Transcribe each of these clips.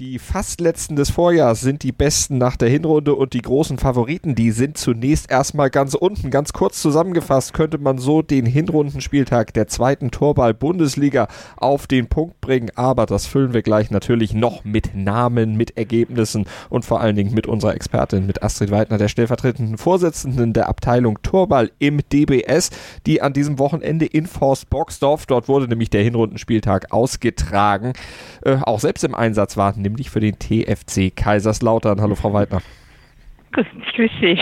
Die fast letzten des Vorjahrs sind die besten nach der Hinrunde und die großen Favoriten, die sind zunächst erstmal ganz unten. Ganz kurz zusammengefasst könnte man so den Hinrundenspieltag der zweiten Torball-Bundesliga auf den Punkt bringen. Aber das füllen wir gleich natürlich noch mit Namen, mit Ergebnissen und vor allen Dingen mit unserer Expertin, mit Astrid Weidner, der stellvertretenden Vorsitzenden der Abteilung Torball im DBS, die an diesem Wochenende in Forst Boxdorf, dort wurde nämlich der Hinrundenspieltag ausgetragen, äh, auch selbst im Einsatz waren nämlich für den TFC Kaiserslautern. Hallo Frau Weidner. Grüß dich.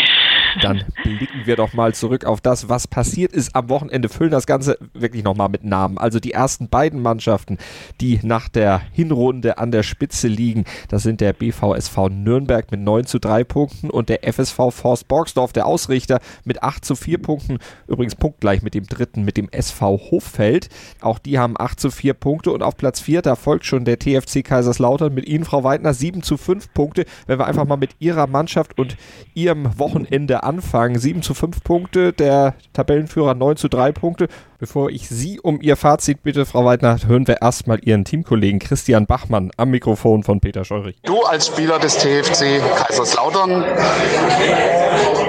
Dann blicken wir doch mal zurück auf das, was passiert ist am Wochenende. Füllen das Ganze wirklich nochmal mit Namen. Also die ersten beiden Mannschaften, die nach der Hinrunde an der Spitze liegen, das sind der BVSV Nürnberg mit 9 zu 3 Punkten und der FSV Forst Borgsdorf, der Ausrichter, mit 8 zu 4 Punkten. Übrigens punktgleich mit dem dritten, mit dem SV Hoffeld. Auch die haben 8 zu 4 Punkte und auf Platz 4, da folgt schon der TFC Kaiserslautern mit Ihnen, Frau Weidner, 7 zu 5 Punkte. Wenn wir einfach mal mit Ihrer Mannschaft und Ihrem Wochenende Anfang 7 zu 5 Punkte, der Tabellenführer 9 zu 3 Punkte. Bevor ich Sie um Ihr Fazit bitte, Frau Weidner, hören wir erstmal Ihren Teamkollegen Christian Bachmann am Mikrofon von Peter Scheurich. Du als Spieler des TFC Kaiserslautern,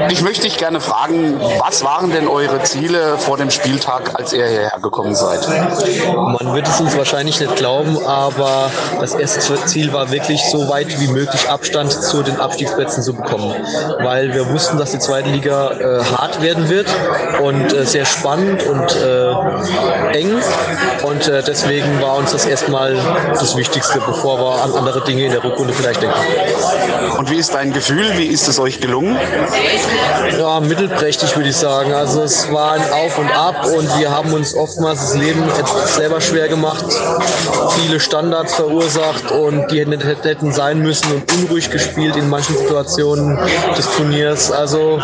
ich möchte dich gerne fragen, was waren denn eure Ziele vor dem Spieltag, als ihr hierher gekommen seid? Man wird es uns wahrscheinlich nicht glauben, aber das erste Ziel war wirklich so weit wie möglich Abstand zu den Abstiegsplätzen zu bekommen, weil wir wussten, dass die zweite Liga äh, hart werden wird und äh, sehr spannend und äh, eng und äh, deswegen war uns das erstmal das Wichtigste, bevor wir an andere Dinge in der Rückrunde vielleicht denken. Und wie ist dein Gefühl? Wie ist es euch gelungen? Ja, mittelprächtig würde ich sagen. Also es war ein Auf und Ab und wir haben uns oftmals das Leben selber schwer gemacht, viele Standards verursacht und die hätten sein müssen und unruhig gespielt in manchen Situationen des Turniers. Also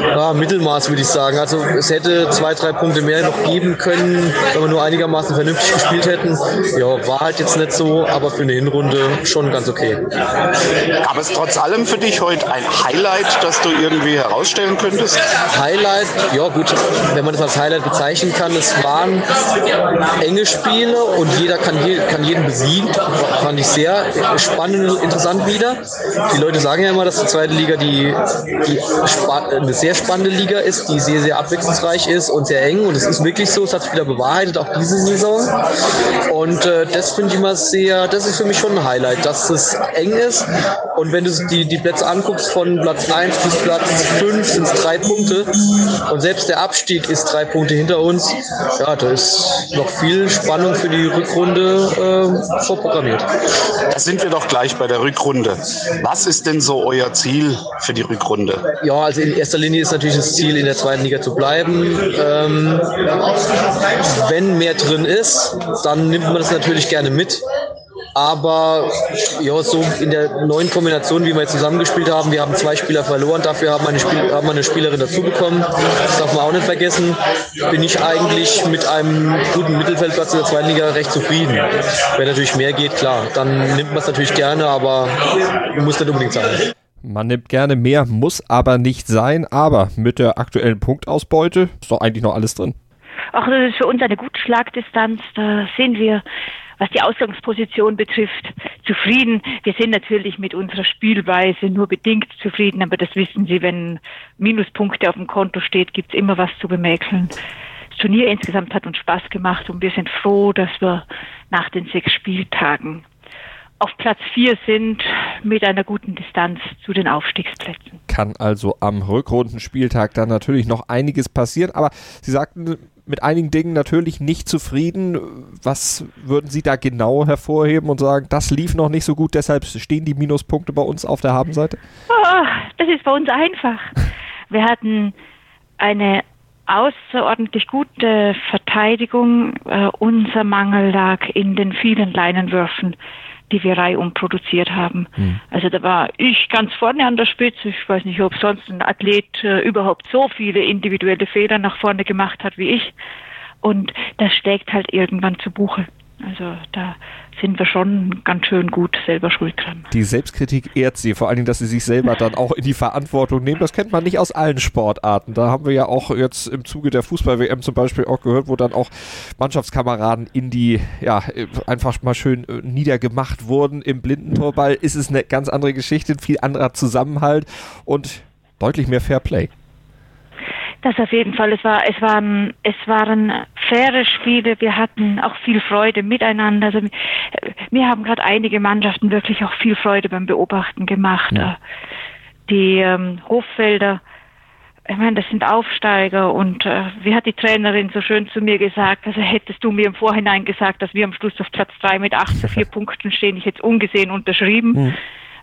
ja, Mittelmaß würde ich sagen. Also es hätte zwei, drei Punkte mehr noch geben können, wenn wir nur einigermaßen vernünftig gespielt hätten. Ja, war halt jetzt nicht so, aber für eine Hinrunde schon ganz okay. Gab es trotz allem für dich heute ein Highlight, das du irgendwie herausstellen könntest? Highlight, ja gut, wenn man das als Highlight bezeichnen kann, es waren enge Spiele und jeder kann, je, kann jeden besiegen. Fand ich sehr spannend und interessant wieder. Die Leute sagen ja immer, dass die zweite Liga die, die eine sehr spannende Liga ist, die sehr, sehr abwechslungsreich ist und sehr eng. Und es ist wirklich so, es hat sich wieder bewahrheitet, auch diese Saison. Und äh, das finde ich immer sehr, das ist für mich schon ein Highlight, dass es eng ist. Und wenn du die, die Plätze anguckst, von Platz 1 bis Platz 5 sind es drei Punkte. Und selbst der Abstieg ist drei Punkte hinter uns. Ja, da ist noch viel Spannung für die Rückrunde äh, vorprogrammiert. Da sind wir doch gleich bei der Rückrunde. Was ist denn so euer Ziel für die Rückrunde? Ja, also in erster Linie ist natürlich das Ziel, in der zweiten Liga zu bleiben. Ähm, wenn mehr drin ist, dann nimmt man das natürlich gerne mit. Aber ja, so in der neuen Kombination, wie wir jetzt zusammengespielt haben, wir haben zwei Spieler verloren, dafür haben wir eine, Spiel haben wir eine Spielerin dazu bekommen. Das darf man auch nicht vergessen. Bin ich eigentlich mit einem guten Mittelfeldplatz in der zweiten Liga recht zufrieden. Wenn natürlich mehr geht, klar, dann nimmt man es natürlich gerne, aber muss nicht unbedingt sein. Man nimmt gerne mehr, muss aber nicht sein. Aber mit der aktuellen Punktausbeute ist doch eigentlich noch alles drin. Ach, das ist für uns eine gute Schlagdistanz. Da sehen wir was die Ausgangsposition betrifft, zufrieden. Wir sind natürlich mit unserer Spielweise nur bedingt zufrieden, aber das wissen Sie, wenn Minuspunkte auf dem Konto steht, gibt es immer was zu bemäkeln. Das Turnier insgesamt hat uns Spaß gemacht und wir sind froh, dass wir nach den sechs Spieltagen auf Platz vier sind mit einer guten Distanz zu den Aufstiegsplätzen. Kann also am Rückrundenspieltag dann natürlich noch einiges passieren, aber Sie sagten mit einigen Dingen natürlich nicht zufrieden. Was würden Sie da genau hervorheben und sagen, das lief noch nicht so gut, deshalb stehen die Minuspunkte bei uns auf der Habenseite? Oh, das ist bei uns einfach. Wir hatten eine außerordentlich gute Verteidigung. Uh, unser Mangel lag in den vielen Leinenwürfen die wir reihum produziert haben. Mhm. Also da war ich ganz vorne an der Spitze. Ich weiß nicht, ob sonst ein Athlet äh, überhaupt so viele individuelle Fehler nach vorne gemacht hat wie ich. Und das schlägt halt irgendwann zu Buche. Also da sind wir schon ganz schön gut selber schuld dran. Die Selbstkritik ehrt sie, vor allen Dingen, dass sie sich selber dann auch in die Verantwortung nehmen. Das kennt man nicht aus allen Sportarten. Da haben wir ja auch jetzt im Zuge der Fußball-WM zum Beispiel auch gehört, wo dann auch Mannschaftskameraden in die, ja, einfach mal schön äh, niedergemacht wurden. Im Blindentorball ist es eine ganz andere Geschichte, viel anderer Zusammenhalt und deutlich mehr Fair Play. Das auf jeden Fall. Es war, es waren, es waren faire Spiele. Wir hatten auch viel Freude miteinander. Also, mir haben gerade einige Mannschaften wirklich auch viel Freude beim Beobachten gemacht. Ja. Die ähm, Hoffelder, ich meine, das sind Aufsteiger und äh, wie hat die Trainerin so schön zu mir gesagt, also hättest du mir im Vorhinein gesagt, dass wir am Schluss auf Platz drei mit acht zu vier Punkten stehen, ich hätte ungesehen unterschrieben. Mhm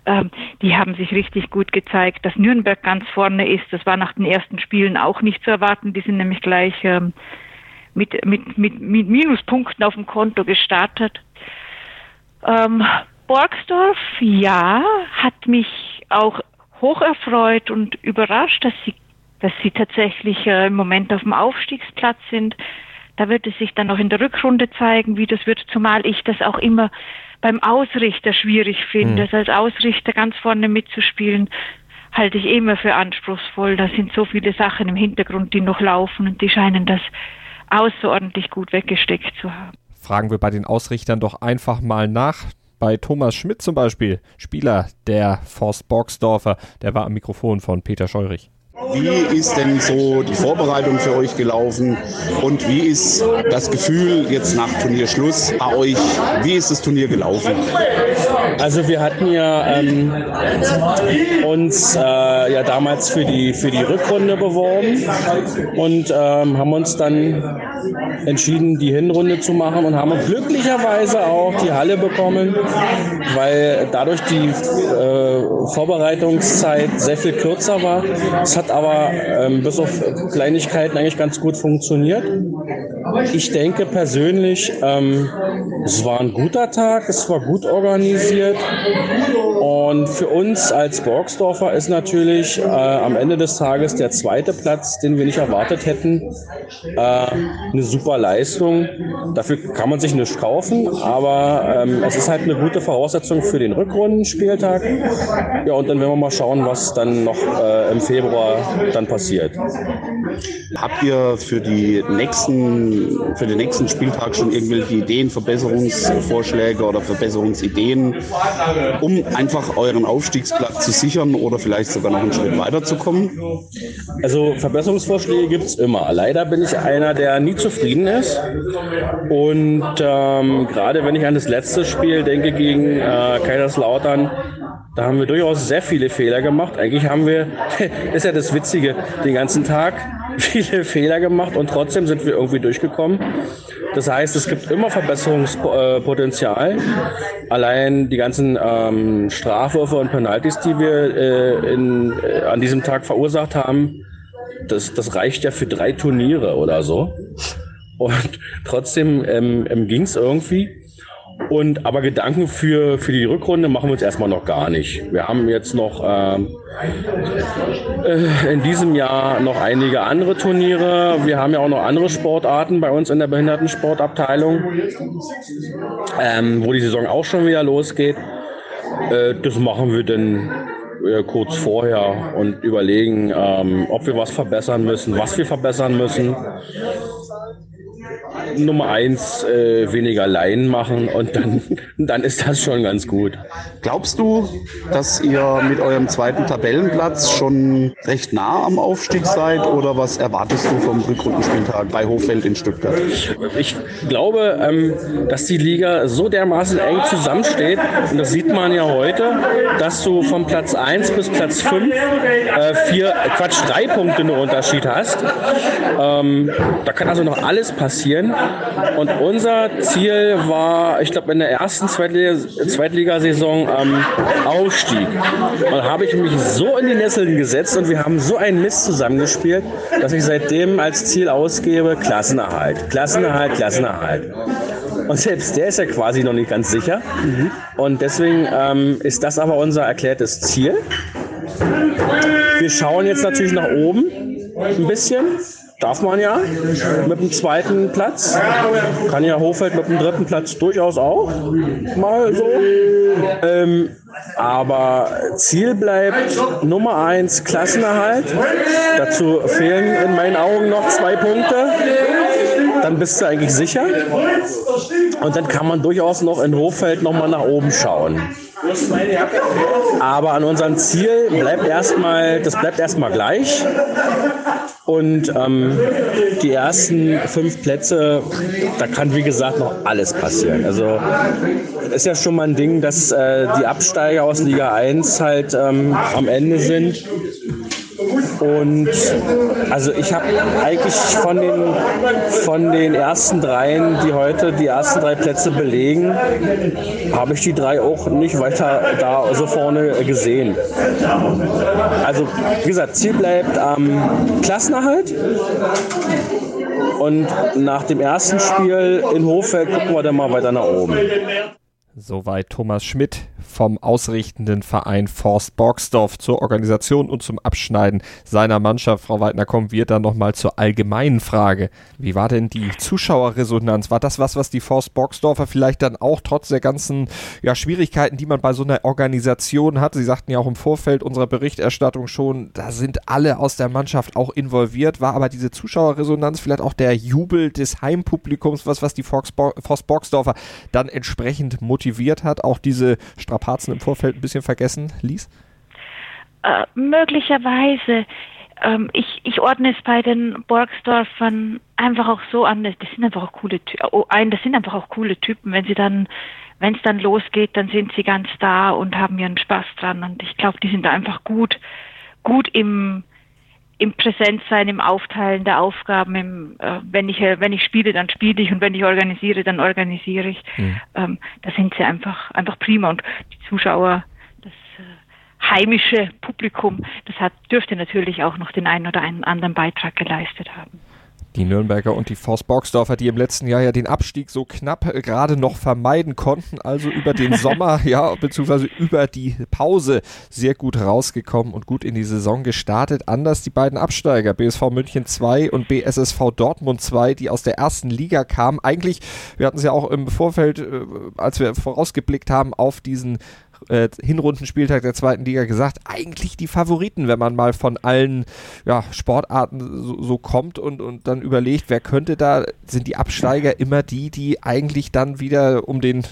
ähm, die haben sich richtig gut gezeigt. Dass Nürnberg ganz vorne ist, das war nach den ersten Spielen auch nicht zu erwarten. Die sind nämlich gleich ähm, mit, mit, mit, mit Minuspunkten auf dem Konto gestartet. Ähm, Borgsdorf, ja, hat mich auch hoch erfreut und überrascht, dass sie, dass sie tatsächlich äh, im Moment auf dem Aufstiegsplatz sind. Da wird es sich dann noch in der Rückrunde zeigen, wie das wird, zumal ich das auch immer beim Ausrichter schwierig finde. Mhm. als Ausrichter ganz vorne mitzuspielen, halte ich immer für anspruchsvoll. Da sind so viele Sachen im Hintergrund, die noch laufen und die scheinen das außerordentlich gut weggesteckt zu haben. Fragen wir bei den Ausrichtern doch einfach mal nach. Bei Thomas Schmidt zum Beispiel, Spieler der Forst Borgsdorfer, der war am Mikrofon von Peter Scheurich. Wie ist denn so die Vorbereitung für euch gelaufen und wie ist das Gefühl jetzt nach Turnierschluss bei euch? Wie ist das Turnier gelaufen? Also wir hatten ja ähm, uns äh, ja damals für die für die Rückrunde beworben und ähm, haben uns dann entschieden, die Hinrunde zu machen und haben glücklicherweise auch die Halle bekommen, weil dadurch die äh, Vorbereitungszeit sehr viel kürzer war. Es hat aber ähm, bis auf Kleinigkeiten eigentlich ganz gut funktioniert. Ich denke persönlich, ähm, es war ein guter Tag, es war gut organisiert und für uns als Borgsdorfer ist natürlich äh, am Ende des Tages der zweite Platz, den wir nicht erwartet hätten, äh, eine super Leistung. Dafür kann man sich nicht kaufen, aber ähm, es ist halt eine gute Voraussetzung für den Rückrundenspieltag. Ja, und dann werden wir mal schauen, was dann noch äh, im Februar dann passiert. Habt ihr für die nächsten, für den nächsten Spieltag schon irgendwelche Ideen, Verbesserungsvorschläge oder Verbesserungsideen, um einfach euren Aufstiegsplatz zu sichern oder vielleicht sogar noch einen Schritt weiterzukommen? Also Verbesserungsvorschläge gibt es immer. Leider bin ich einer, der nie zufrieden ist. Und ähm, gerade wenn ich an das letzte Spiel denke gegen äh, Kaiserslautern, da haben wir durchaus sehr viele Fehler gemacht. Eigentlich haben wir, ist ja das Witzige, den ganzen Tag viele Fehler gemacht und trotzdem sind wir irgendwie durchgekommen. Das heißt, es gibt immer Verbesserungspotenzial. Allein die ganzen ähm, Strafwürfe und Penalties, die wir äh, in, äh, an diesem Tag verursacht haben, das, das reicht ja für drei Turniere oder so. Und trotzdem ähm, ähm, ging es irgendwie. Und aber Gedanken für, für die Rückrunde machen wir uns erstmal noch gar nicht. Wir haben jetzt noch ähm, äh, in diesem Jahr noch einige andere Turniere. Wir haben ja auch noch andere Sportarten bei uns in der Behindertensportabteilung, ähm, wo die Saison auch schon wieder losgeht. Äh, das machen wir dann äh, kurz vorher und überlegen, ähm, ob wir was verbessern müssen, was wir verbessern müssen. Nummer eins äh, weniger Laien machen und dann, dann ist das schon ganz gut. Glaubst du, dass ihr mit eurem zweiten Tabellenplatz schon recht nah am Aufstieg seid oder was erwartest du vom Rückrundenspieltag bei Hochfeld in Stuttgart? Ich glaube, ähm, dass die Liga so dermaßen eng zusammensteht und das sieht man ja heute, dass du vom Platz 1 bis Platz 5 äh, vier, Quatsch, drei Punkte nur Unterschied hast. Ähm, da kann also noch alles passieren. Und unser Ziel war, ich glaube, in der ersten Zweitligasaison ähm, Aufstieg. Und da habe ich mich so in die Nesseln gesetzt und wir haben so einen Mist zusammengespielt, dass ich seitdem als Ziel ausgebe, Klassenerhalt, Klassenerhalt, Klassenerhalt. Und selbst der ist ja quasi noch nicht ganz sicher. Und deswegen ähm, ist das aber unser erklärtes Ziel. Wir schauen jetzt natürlich nach oben ein bisschen darf man ja mit dem zweiten Platz. Kann ja Hofeld mit dem dritten Platz durchaus auch mal so. Ähm, aber Ziel bleibt Nummer eins Klassenerhalt. Dazu fehlen in meinen Augen noch zwei Punkte. Dann bist du eigentlich sicher. Und dann kann man durchaus noch in Hochfeld nochmal nach oben schauen. Aber an unserem Ziel bleibt erstmal, das bleibt erstmal gleich. Und ähm, die ersten fünf Plätze, da kann wie gesagt noch alles passieren. Also ist ja schon mal ein Ding, dass äh, die Absteiger aus Liga 1 halt ähm, am Ende sind. Und also ich habe eigentlich von den, von den ersten dreien, die heute die ersten drei Plätze belegen, habe ich die drei auch nicht weiter da so vorne gesehen. Also wie gesagt, Ziel bleibt am ähm, Klassenerhalt. Und nach dem ersten Spiel in Hochfeld gucken wir dann mal weiter nach oben. Soweit Thomas Schmidt vom ausrichtenden Verein Forst Borgsdorf zur Organisation und zum Abschneiden seiner Mannschaft. Frau Weidner, kommen wir dann nochmal zur allgemeinen Frage. Wie war denn die Zuschauerresonanz? War das was, was die Forst Borgsdorfer vielleicht dann auch trotz der ganzen ja, Schwierigkeiten, die man bei so einer Organisation hat? Sie sagten ja auch im Vorfeld unserer Berichterstattung schon, da sind alle aus der Mannschaft auch involviert. War aber diese Zuschauerresonanz vielleicht auch der Jubel des Heimpublikums, was, was die Forst Borgsdorfer dann entsprechend motiviert hat, auch diese Strapazen Strapazen im Vorfeld ein bisschen vergessen ließ? Äh, möglicherweise. Ähm, ich, ich ordne es bei den Borgsdorfern einfach auch so an, das sind einfach auch coole oh, ein, das sind einfach auch coole Typen. Wenn sie dann, wenn es dann losgeht, dann sind sie ganz da und haben ihren Spaß dran. Und ich glaube, die sind da einfach gut, gut im im Präsenzsein, im Aufteilen der Aufgaben, im, äh, wenn ich äh, wenn ich spiele, dann spiele ich und wenn ich organisiere, dann organisiere ich. Mhm. Ähm, da sind sie einfach einfach prima und die Zuschauer, das äh, heimische Publikum, das hat dürfte natürlich auch noch den einen oder einen anderen Beitrag geleistet haben. Die Nürnberger und die Faust Borgsdorfer, die im letzten Jahr ja den Abstieg so knapp äh, gerade noch vermeiden konnten, also über den Sommer, ja, beziehungsweise über die Pause sehr gut rausgekommen und gut in die Saison gestartet. Anders die beiden Absteiger, BSV München 2 und BSSV Dortmund 2, die aus der ersten Liga kamen. Eigentlich, wir hatten es ja auch im Vorfeld, äh, als wir vorausgeblickt haben auf diesen äh, Hinrundenspieltag der zweiten Liga gesagt, eigentlich die Favoriten, wenn man mal von allen ja, Sportarten so, so, kommt und, und dann überlegt, wer könnte da, sind die Absteiger immer die, die eigentlich dann wieder um den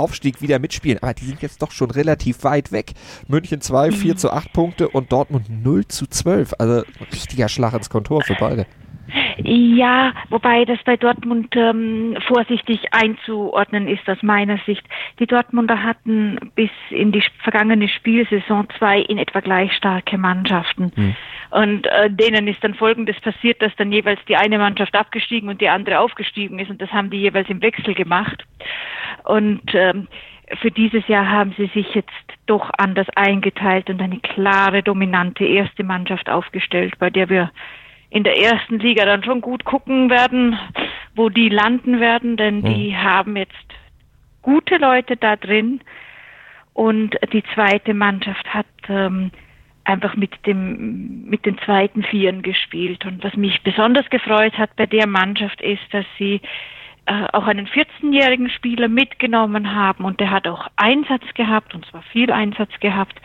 Aufstieg wieder mitspielen. Aber die sind jetzt doch schon relativ weit weg. München 2, 4 mhm. zu 8 Punkte und Dortmund 0 zu 12. Also richtiger Schlag ins Kontor für beide. Ja, wobei das bei Dortmund ähm, vorsichtig einzuordnen ist aus meiner Sicht. Die Dortmunder hatten bis in die vergangene Spielsaison zwei in etwa gleich starke Mannschaften. Mhm. Und äh, denen ist dann Folgendes passiert, dass dann jeweils die eine Mannschaft abgestiegen und die andere aufgestiegen ist. Und das haben die jeweils im Wechsel gemacht. Und ähm, für dieses Jahr haben sie sich jetzt doch anders eingeteilt und eine klare, dominante erste Mannschaft aufgestellt, bei der wir in der ersten Liga dann schon gut gucken werden, wo die landen werden, denn mhm. die haben jetzt gute Leute da drin. Und die zweite Mannschaft hat ähm, einfach mit dem mit den zweiten Vieren gespielt. Und was mich besonders gefreut hat bei der Mannschaft ist, dass sie äh, auch einen 14-jährigen Spieler mitgenommen haben. Und der hat auch Einsatz gehabt und zwar viel Einsatz gehabt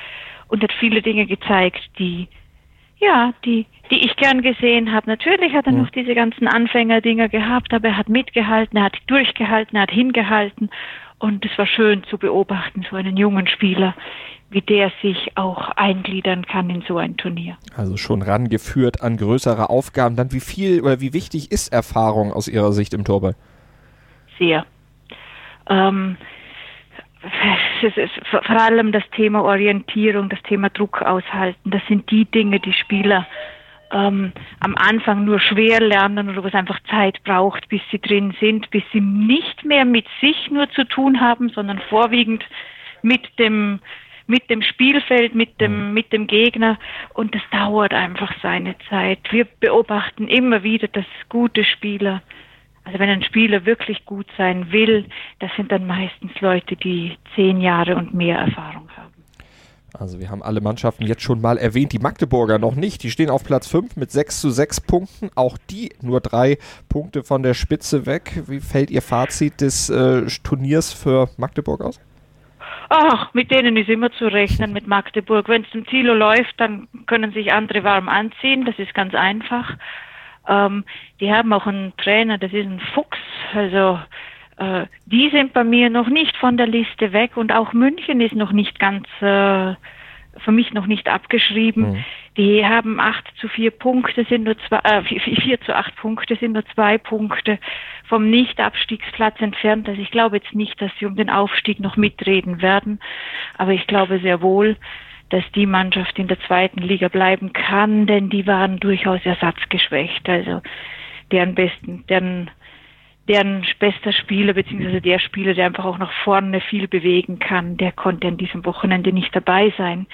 und hat viele Dinge gezeigt, die ja, die, die ich gern gesehen habe. Natürlich hat er ja. noch diese ganzen Anfängerdinger gehabt, aber er hat mitgehalten, er hat durchgehalten, er hat hingehalten. Und es war schön zu beobachten, so einen jungen Spieler, wie der sich auch eingliedern kann in so ein Turnier. Also schon rangeführt an größere Aufgaben. Dann wie viel oder wie wichtig ist Erfahrung aus Ihrer Sicht im Torball? Sehr. Ähm, es ist vor allem das Thema Orientierung, das Thema Druck aushalten. Das sind die Dinge, die Spieler ähm, am Anfang nur schwer lernen oder was einfach Zeit braucht, bis sie drin sind, bis sie nicht mehr mit sich nur zu tun haben, sondern vorwiegend mit dem mit dem Spielfeld, mit dem, mhm. mit dem Gegner und das dauert einfach seine Zeit. Wir beobachten immer wieder, dass gute Spieler also wenn ein Spieler wirklich gut sein will, das sind dann meistens Leute, die zehn Jahre und mehr Erfahrung haben. Also wir haben alle Mannschaften jetzt schon mal erwähnt, die Magdeburger noch nicht. Die stehen auf Platz 5 mit 6 zu 6 Punkten. Auch die nur drei Punkte von der Spitze weg. Wie fällt Ihr Fazit des äh, Turniers für Magdeburg aus? Ach, mit denen ist immer zu rechnen, mit Magdeburg. Wenn es zum Ziel läuft, dann können sich andere warm anziehen. Das ist ganz einfach. Ähm, die haben auch einen Trainer, das ist ein Fuchs. Also äh, die sind bei mir noch nicht von der Liste weg und auch München ist noch nicht ganz äh, für mich noch nicht abgeschrieben. Mhm. Die haben acht zu vier Punkte, sind nur zwei, äh, vier zu acht Punkte, sind nur zwei Punkte vom Nicht-Abstiegsplatz entfernt. Also ich glaube jetzt nicht, dass sie um den Aufstieg noch mitreden werden, aber ich glaube sehr wohl, dass die Mannschaft in der zweiten Liga bleiben kann, denn die waren durchaus ersatzgeschwächt. Also deren besten, deren deren bester Spieler, beziehungsweise der Spieler, der einfach auch nach vorne viel bewegen kann, der konnte an diesem Wochenende nicht dabei sein.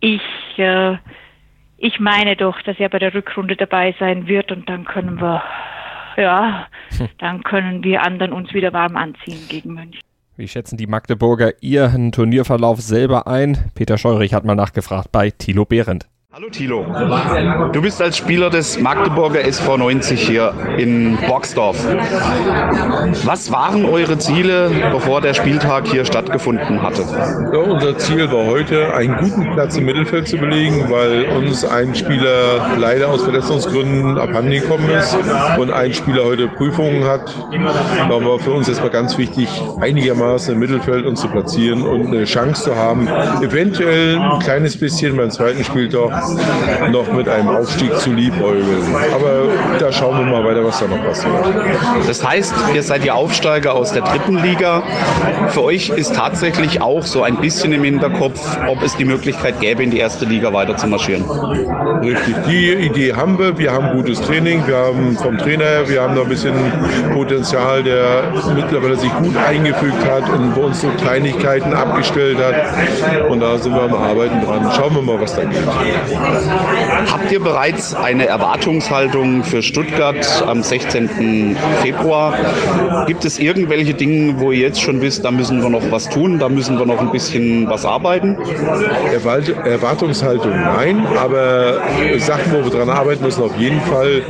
Ich, äh, ich meine doch, dass er bei der Rückrunde dabei sein wird und dann können wir, ja, hm. dann können wir anderen uns wieder warm anziehen gegen München. Wie schätzen die Magdeburger ihren Turnierverlauf selber ein? Peter Scheurich hat mal nachgefragt bei Thilo Behrendt. Hallo Thilo, du bist als Spieler des Magdeburger SV 90 hier in Boxdorf. Was waren eure Ziele, bevor der Spieltag hier stattgefunden hatte? Ja, unser Ziel war heute, einen guten Platz im Mittelfeld zu belegen, weil uns ein Spieler leider aus Verletzungsgründen abhanden gekommen ist und ein Spieler heute Prüfungen hat. Da war für uns erstmal ganz wichtig, einigermaßen im Mittelfeld uns zu platzieren und eine Chance zu haben, eventuell ein kleines bisschen beim zweiten Spieltag noch mit einem Aufstieg zu liebäugeln. Aber da schauen wir mal weiter, was da noch passiert. Das heißt, ihr seid die Aufsteiger aus der dritten Liga. Für euch ist tatsächlich auch so ein bisschen im Hinterkopf, ob es die Möglichkeit gäbe, in die erste Liga weiter zu marschieren. Richtig, die Idee haben wir. Wir haben gutes Training, wir haben vom Trainer her, wir haben noch ein bisschen Potenzial, der mittlerweile sich gut eingefügt hat und bei uns so Kleinigkeiten abgestellt hat. Und da sind wir am Arbeiten dran. Schauen wir mal, was da geht. Habt ihr bereits eine Erwartungshaltung für Stuttgart am 16. Februar? Gibt es irgendwelche Dinge, wo ihr jetzt schon wisst, da müssen wir noch was tun, da müssen wir noch ein bisschen was arbeiten? Erwartungshaltung nein, aber Sachen, wo wir dran arbeiten müssen, auf jeden Fall.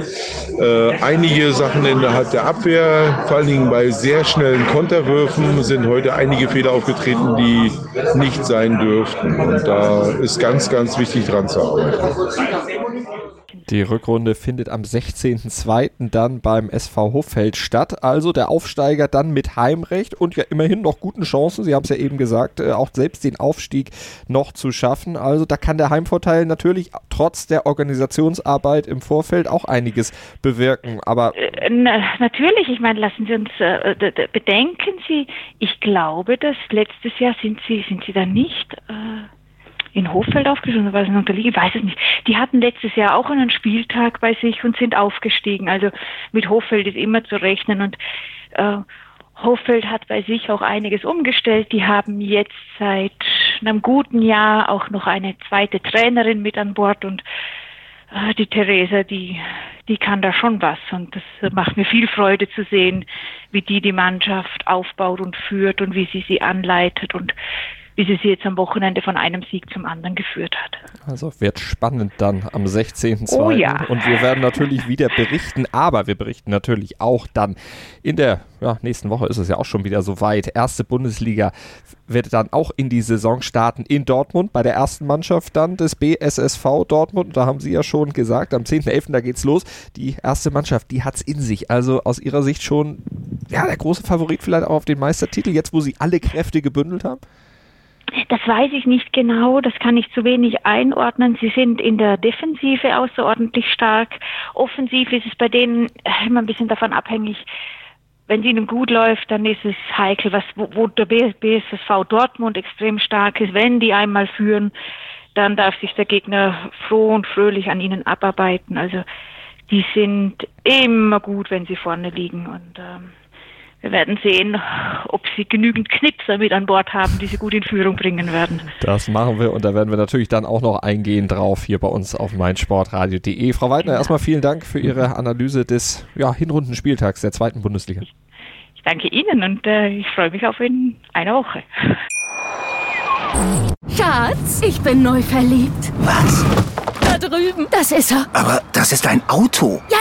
Äh, einige Sachen innerhalb der Abwehr, vor allen Dingen bei sehr schnellen Konterwürfen, sind heute einige Fehler aufgetreten, die nicht sein dürften. Und da ist ganz, ganz wichtig dran zu arbeiten. Die Rückrunde findet am 16.02. dann beim SV Hoffeld statt. Also der Aufsteiger dann mit Heimrecht und ja immerhin noch guten Chancen, Sie haben es ja eben gesagt, äh, auch selbst den Aufstieg noch zu schaffen. Also da kann der Heimvorteil natürlich trotz der Organisationsarbeit im Vorfeld auch einiges bewirken. Aber äh, natürlich, ich meine, lassen Sie uns äh, bedenken Sie, ich glaube, dass letztes Jahr sind Sie, sind Sie da nicht. Äh in Hoffeld aufgestiegen war es in Unterliege? Weiß es nicht. Die hatten letztes Jahr auch einen Spieltag bei sich und sind aufgestiegen. Also mit Hoffeld ist immer zu rechnen und äh, Hoffeld hat bei sich auch einiges umgestellt. Die haben jetzt seit einem guten Jahr auch noch eine zweite Trainerin mit an Bord und äh, die Theresa, die, die kann da schon was und das macht mir viel Freude zu sehen, wie die die Mannschaft aufbaut und führt und wie sie sie anleitet und wie sie sie jetzt am Wochenende von einem Sieg zum anderen geführt hat. Also wird spannend dann am 16.02. Oh ja. Und wir werden natürlich wieder berichten, aber wir berichten natürlich auch dann in der ja, nächsten Woche ist es ja auch schon wieder soweit. Erste Bundesliga wird dann auch in die Saison starten in Dortmund, bei der ersten Mannschaft dann des BSSV Dortmund. Da haben Sie ja schon gesagt, am 10.11. da geht's los. Die erste Mannschaft, die hat's in sich. Also aus Ihrer Sicht schon, ja, der große Favorit vielleicht auch auf den Meistertitel, jetzt wo Sie alle Kräfte gebündelt haben? Das weiß ich nicht genau, das kann ich zu wenig einordnen. Sie sind in der Defensive außerordentlich stark. Offensiv ist es bei denen immer ein bisschen davon abhängig, wenn es ihnen gut läuft, dann ist es heikel, was, wo, wo der BSSV Dortmund extrem stark ist. Wenn die einmal führen, dann darf sich der Gegner froh und fröhlich an ihnen abarbeiten. Also die sind immer gut, wenn sie vorne liegen und ähm, wir werden sehen, ob sie genügend Knipser mit an Bord haben, die sie gut in Führung bringen werden. Das machen wir und da werden wir natürlich dann auch noch eingehen drauf hier bei uns auf meinsportradio.de. Frau Weidner, ja. erstmal vielen Dank für Ihre Analyse des ja, Hinrundenspieltags der zweiten Bundesliga. Ich danke Ihnen und äh, ich freue mich auf in einer Woche. Schatz, ich bin neu verliebt. Was? Da drüben. Das ist er. Aber das ist ein Auto. Ja,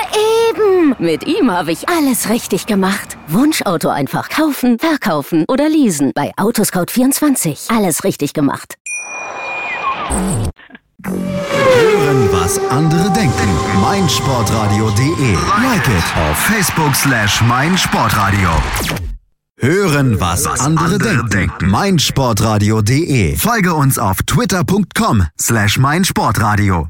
eben. Mit ihm habe ich alles richtig gemacht. Wunschauto einfach kaufen, verkaufen oder leasen. Bei Autoscout24. Alles richtig gemacht. Hören, was andere denken. meinsportradio.de. Like it auf Facebook slash meinsportradio. Hören, was, andere, denken. meinsportradio.de. Folge uns auf twitter.com slash meinsportradio.